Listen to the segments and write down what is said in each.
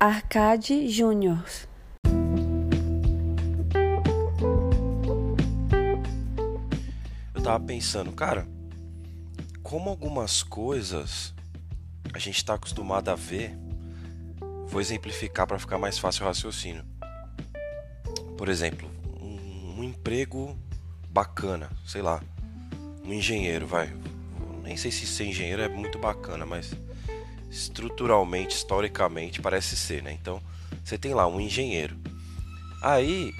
Arcade Júnior. Eu tava pensando, cara, como algumas coisas a gente está acostumado a ver, vou exemplificar para ficar mais fácil o raciocínio. Por exemplo, um, um emprego bacana, sei lá, um engenheiro, vai. Nem sei se ser engenheiro é muito bacana, mas estruturalmente, historicamente, parece ser, né? Então, você tem lá um engenheiro. Aí,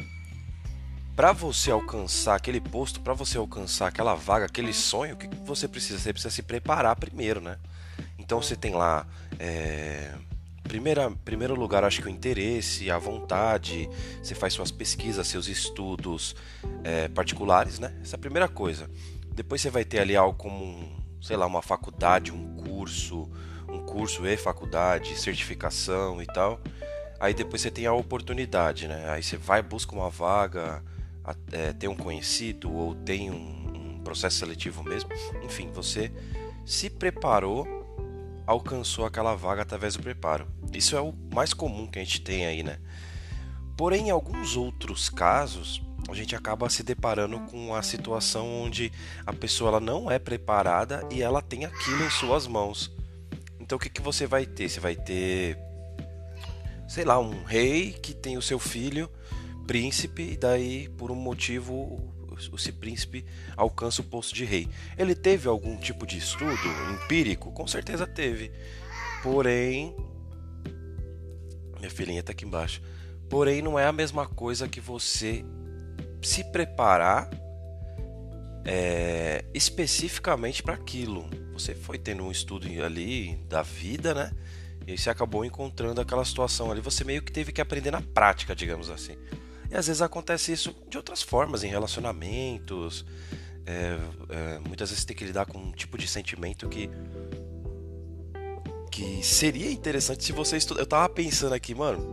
para você alcançar aquele posto, para você alcançar aquela vaga, aquele sonho, o que você precisa? Você precisa se preparar primeiro, né? Então, você tem lá. É... Primeira, primeiro lugar, acho que o interesse, a vontade, você faz suas pesquisas, seus estudos é, particulares, né? Essa é a primeira coisa. Depois você vai ter ali algo como, sei lá, uma faculdade, um curso, curso e faculdade, certificação e tal. Aí depois você tem a oportunidade, né? Aí você vai, busca uma vaga, é, tem um conhecido ou tem um, um processo seletivo mesmo. Enfim, você se preparou, alcançou aquela vaga através do preparo. Isso é o mais comum que a gente tem aí, né? Porém, em alguns outros casos, a gente acaba se deparando com a situação onde a pessoa ela não é preparada e ela tem aquilo em suas mãos. Então o que, que você vai ter? Você vai ter, sei lá, um rei que tem o seu filho, príncipe, e daí por um motivo esse príncipe alcança o posto de rei. Ele teve algum tipo de estudo empírico? Com certeza teve. Porém, minha filhinha está aqui embaixo. Porém, não é a mesma coisa que você se preparar é, especificamente para aquilo. Você foi tendo um estudo ali da vida, né? E você acabou encontrando aquela situação ali. Você meio que teve que aprender na prática, digamos assim. E às vezes acontece isso de outras formas, em relacionamentos. É, é, muitas vezes tem que lidar com um tipo de sentimento que. que seria interessante se você estudar. Eu tava pensando aqui, mano.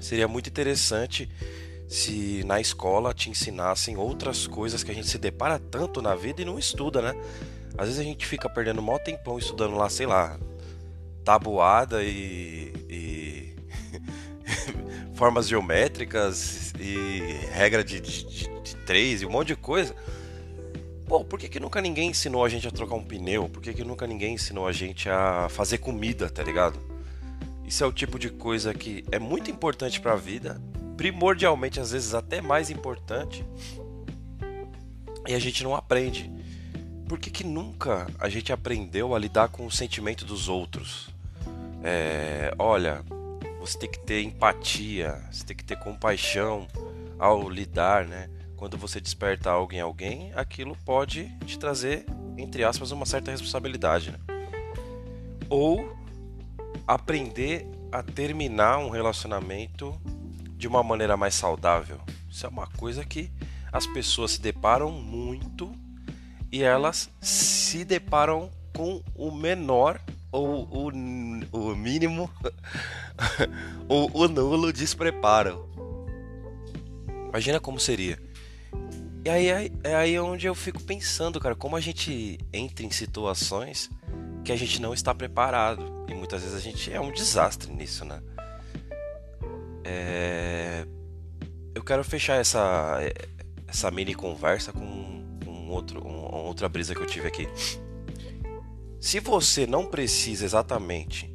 Seria muito interessante se na escola te ensinassem outras coisas que a gente se depara tanto na vida e não estuda, né? Às vezes a gente fica perdendo mó tempão estudando lá, sei lá, tabuada e, e formas geométricas e regra de, de, de, de, três e um monte de coisa. Pô, por que, que nunca ninguém ensinou a gente a trocar um pneu? Por que, que nunca ninguém ensinou a gente a fazer comida, tá ligado? Isso é o tipo de coisa que é muito importante para a vida primordialmente, às vezes até mais importante, e a gente não aprende. Por que, que nunca a gente aprendeu a lidar com o sentimento dos outros? É, olha, você tem que ter empatia, você tem que ter compaixão ao lidar, né? Quando você desperta algo em alguém, aquilo pode te trazer, entre aspas, uma certa responsabilidade. Né? Ou aprender a terminar um relacionamento de uma maneira mais saudável. Isso é uma coisa que as pessoas se deparam muito e elas se deparam com o menor ou o, o mínimo ou o nulo despreparo. Imagina como seria. E aí é aí onde eu fico pensando, cara, como a gente entra em situações que a gente não está preparado. E muitas vezes a gente é um desastre nisso, né? É... Eu quero fechar essa, essa mini conversa com outro, outra brisa que eu tive aqui. Se você não precisa exatamente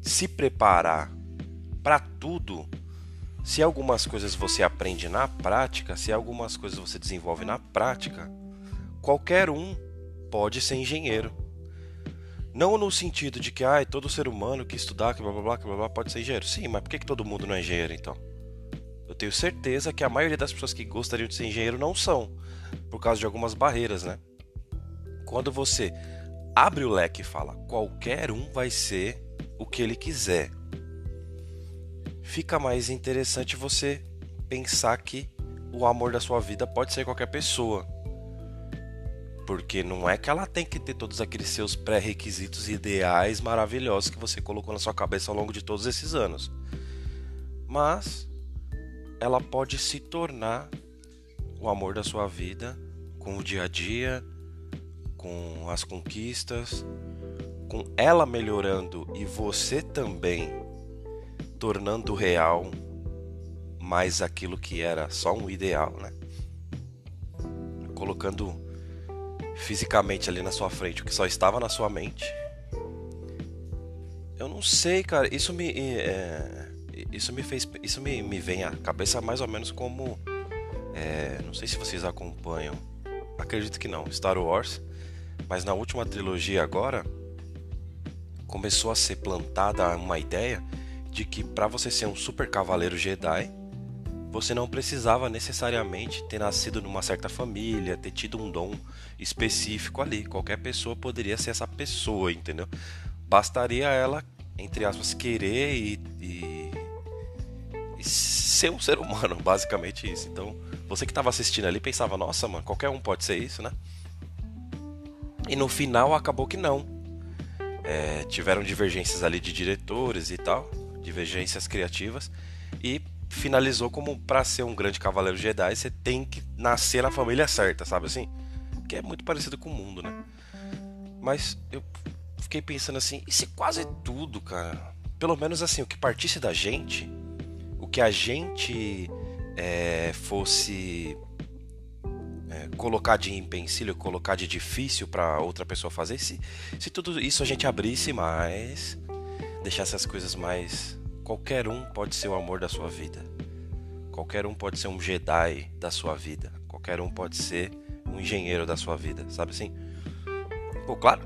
se preparar para tudo, se algumas coisas você aprende na prática, se algumas coisas você desenvolve na prática, qualquer um pode ser engenheiro. Não no sentido de que ah, todo ser humano que estudar, que blá blá blá, que blá blá pode ser engenheiro. Sim, mas por que, que todo mundo não é engenheiro então? Eu tenho certeza que a maioria das pessoas que gostariam de ser engenheiro não são, por causa de algumas barreiras, né? Quando você abre o leque e fala qualquer um vai ser o que ele quiser, fica mais interessante você pensar que o amor da sua vida pode ser qualquer pessoa. Porque não é que ela tem que ter todos aqueles seus pré-requisitos ideais maravilhosos que você colocou na sua cabeça ao longo de todos esses anos. Mas ela pode se tornar o amor da sua vida com o dia a dia, com as conquistas, com ela melhorando e você também tornando real mais aquilo que era só um ideal, né? Colocando fisicamente ali na sua frente o que só estava na sua mente. Eu não sei, cara. Isso me é, isso me fez isso me, me vem à cabeça mais ou menos como é, não sei se vocês acompanham. Acredito que não. Star Wars, mas na última trilogia agora começou a ser plantada uma ideia de que para você ser um super cavaleiro Jedi você não precisava necessariamente ter nascido numa certa família, ter tido um dom específico ali. Qualquer pessoa poderia ser essa pessoa, entendeu? Bastaria ela, entre aspas, querer e, e, ser um ser humano, basicamente isso. Então, você que estava assistindo ali pensava, nossa, mano, qualquer um pode ser isso, né? E no final acabou que não. É, tiveram divergências ali de diretores e tal, divergências criativas, e finalizou como para ser um grande cavaleiro Jedi, você tem que nascer na família certa, sabe assim? Que é muito parecido com o mundo, né? Mas eu fiquei pensando assim, e se quase tudo, cara, pelo menos assim, o que partisse da gente, o que a gente é, fosse é, colocar de empecilho, colocar de difícil para outra pessoa fazer, se, se tudo isso a gente abrisse mais, deixasse as coisas mais Qualquer um pode ser o amor da sua vida. Qualquer um pode ser um Jedi da sua vida. Qualquer um pode ser um engenheiro da sua vida, sabe assim? Pô, claro,